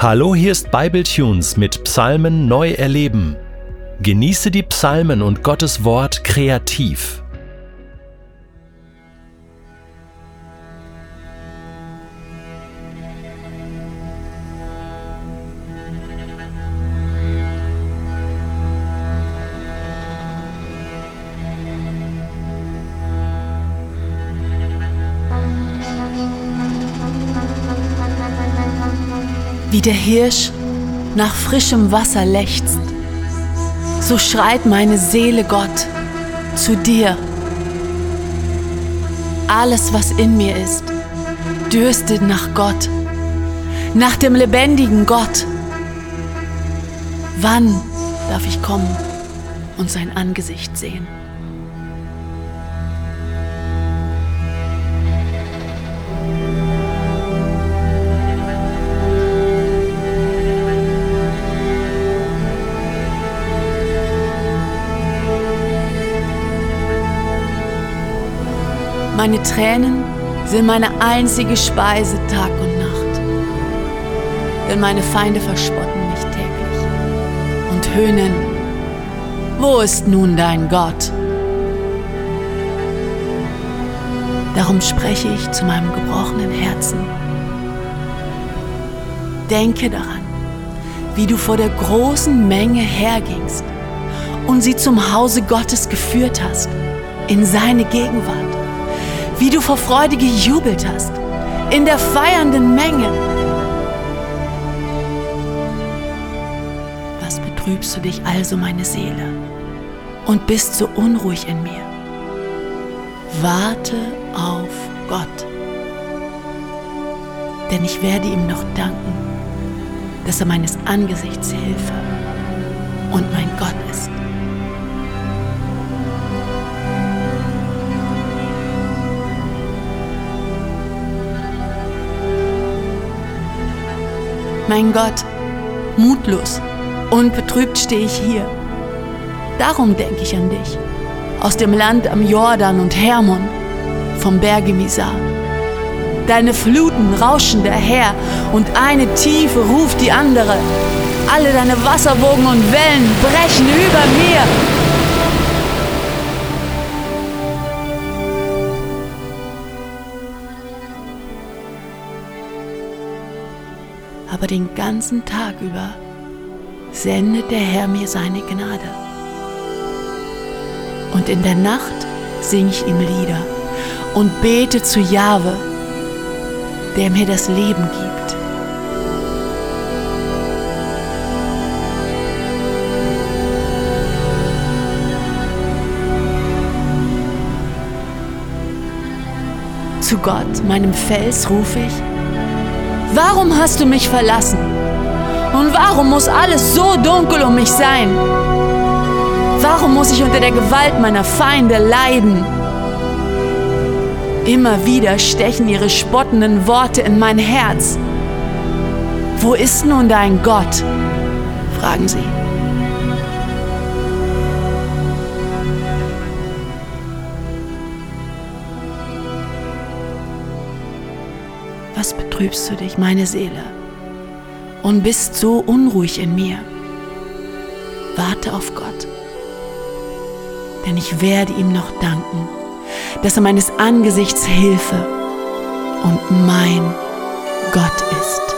Hallo, hier ist Bibletunes mit Psalmen neu erleben. Genieße die Psalmen und Gottes Wort kreativ. Wie der Hirsch nach frischem Wasser lechzt, so schreit meine Seele Gott zu dir. Alles, was in mir ist, dürstet nach Gott, nach dem lebendigen Gott. Wann darf ich kommen und sein Angesicht sehen? Meine Tränen sind meine einzige Speise Tag und Nacht. Denn meine Feinde verspotten mich täglich und höhnen, wo ist nun dein Gott? Darum spreche ich zu meinem gebrochenen Herzen. Denke daran, wie du vor der großen Menge hergingst und sie zum Hause Gottes geführt hast, in seine Gegenwart wie du vor Freude gejubelt hast, in der feiernden Menge. Was betrübst du dich also, meine Seele, und bist so unruhig in mir? Warte auf Gott, denn ich werde ihm noch danken, dass er meines Angesichts Hilfe und mein Gott ist. Mein Gott, mutlos und betrübt stehe ich hier. Darum denke ich an dich, aus dem Land am Jordan und Hermon, vom Berge Misar. Deine Fluten rauschen daher und eine Tiefe ruft die andere. Alle deine Wasserwogen und Wellen brechen über mir. Aber den ganzen Tag über sendet der Herr mir seine Gnade. Und in der Nacht singe ich ihm Lieder und bete zu Jahwe, der mir das Leben gibt. Zu Gott, meinem Fels, rufe ich, Warum hast du mich verlassen? Und warum muss alles so dunkel um mich sein? Warum muss ich unter der Gewalt meiner Feinde leiden? Immer wieder stechen ihre spottenden Worte in mein Herz. Wo ist nun dein Gott? fragen sie. Was betrübst du dich, meine Seele, und bist so unruhig in mir? Warte auf Gott, denn ich werde ihm noch danken, dass er meines Angesichts Hilfe und mein Gott ist.